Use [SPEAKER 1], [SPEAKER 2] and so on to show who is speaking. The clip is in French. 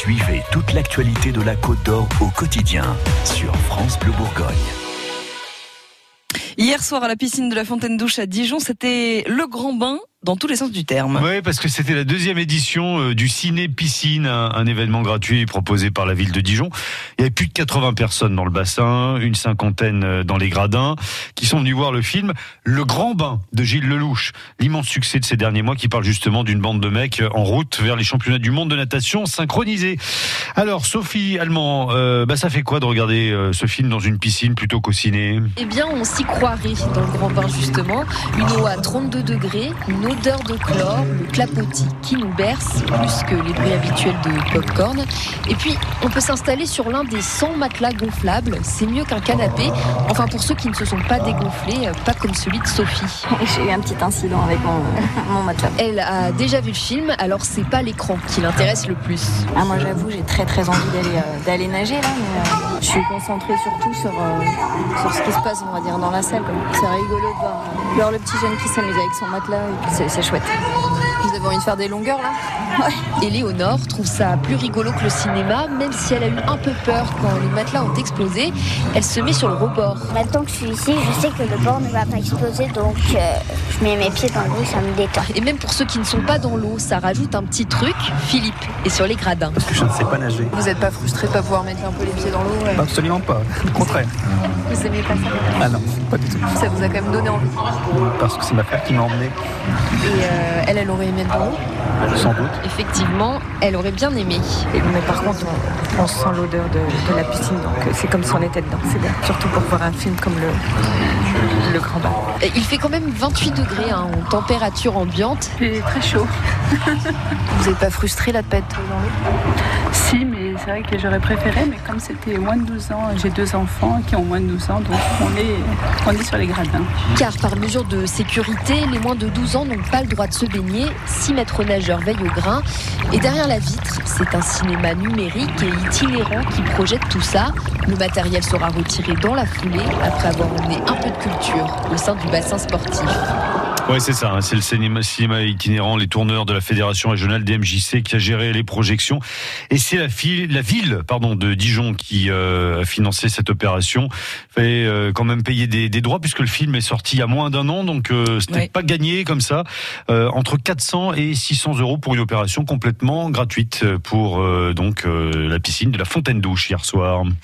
[SPEAKER 1] Suivez toute l'actualité de la Côte d'Or au quotidien sur France Bleu Bourgogne.
[SPEAKER 2] Hier soir à la piscine de la Fontaine Douche à Dijon, c'était le grand bain dans tous les sens du terme.
[SPEAKER 3] Oui, parce que c'était la deuxième édition euh, du Ciné Piscine, un, événement gratuit proposé par la ville de Dijon. Il y avait plus de 80 personnes dans le bassin, une cinquantaine euh, dans les gradins, qui sont venus voir le film Le Grand Bain de Gilles Lelouch. L'immense succès de ces derniers mois qui parle justement d'une bande de mecs en route vers les championnats du monde de natation synchronisés. Alors, Sophie Allemand, euh, bah, ça fait quoi de regarder ce film dans une piscine plutôt qu'au ciné?
[SPEAKER 4] Eh bien, on s'y croirait dans le Grand Bain justement. Une eau à 32 degrés, une odeur de chlore, le clapotis qui nous berce, plus que les bruits habituels de popcorn. Et puis, on peut s'installer sur l'un des 100 matelas gonflables. C'est mieux qu'un canapé. Enfin, pour ceux qui ne se sont pas dégonflés, euh, pas comme celui de Sophie.
[SPEAKER 5] J'ai eu un petit incident avec mon, matelas.
[SPEAKER 4] Elle a déjà vu le film, alors c'est pas l'écran qui l'intéresse le plus.
[SPEAKER 5] Ah, moi, j'avoue, j'ai très très envie d'aller euh, d'aller nager là, mais euh, je suis concentrée surtout sur, sur ce qui se passe, on va dire, dans la salle. C'est rigolo de voir, voir le petit jeune qui s'amuse avec son matelas. Et c'est chouette.
[SPEAKER 4] Vous avez envie de faire des longueurs là
[SPEAKER 5] Ouais.
[SPEAKER 4] Et Léonore trouve ça plus rigolo que le cinéma, même si elle a eu un peu peur quand les matelas ont explosé. Elle se met sur le rebord.
[SPEAKER 6] Maintenant que je suis ici, je sais que le bord ne va pas exploser, donc euh, je mets mes pieds dans l'eau, ça me détend.
[SPEAKER 4] Et même pour ceux qui ne sont pas dans l'eau, ça rajoute un petit truc. Philippe est sur les gradins.
[SPEAKER 7] Parce que je ne sais pas nager.
[SPEAKER 4] Vous n'êtes pas frustré de pas pouvoir mettre un peu les pieds dans l'eau
[SPEAKER 7] Absolument pas, au contraire.
[SPEAKER 4] Vous aimez pas ça?
[SPEAKER 7] Ah non, pas du tout.
[SPEAKER 4] Ça vous a quand même donné envie
[SPEAKER 7] Parce que c'est ma frère qui m'a emmené.
[SPEAKER 4] Et euh, elle, elle aurait aimé être dans l'eau
[SPEAKER 7] Sans doute.
[SPEAKER 4] Effectivement, elle aurait bien aimé.
[SPEAKER 8] Mais par contre, on, sent l'odeur de, la piscine, donc euh, c'est comme si on était dedans. C'est bien, surtout pour voir un film comme le, le Grand Bain.
[SPEAKER 4] Il fait quand même 28 degrés hein, en température ambiante.
[SPEAKER 8] C'est très chaud.
[SPEAKER 4] Vous n'êtes pas frustré là de pas être dans l'eau
[SPEAKER 8] Si, mais c'est vrai que j'aurais préféré, mais comme c'était moins de 12 ans, j'ai deux enfants qui ont moins de 12 ans, donc on est, on est sur les gradins.
[SPEAKER 4] Car par mesure de sécurité, les moins de 12 ans n'ont pas le droit de se baigner. Six maîtres nageurs veillent au grain. Et derrière la vitre, c'est un cinéma numérique et itinérant qui projette tout ça. Le matériel sera retiré dans la foulée après avoir emmené un peu de culture au sein du bassin sportif.
[SPEAKER 3] Oui, c'est ça. Hein. c'est le cinéma, cinéma, itinérant, les tourneurs de la Fédération régionale des MJC qui a géré les projections. Et c'est la, la, ville pardon, de Dijon qui euh, a financé cette opération. Il fallait euh, quand même payer des, des, droits puisque le film est sorti il y a moins d'un an. Donc, euh, c'était pas gagné comme ça. entre 400 et 600 euros pour une opération complètement gratuite pour donc la piscine de la Fontaine Douche hier soir.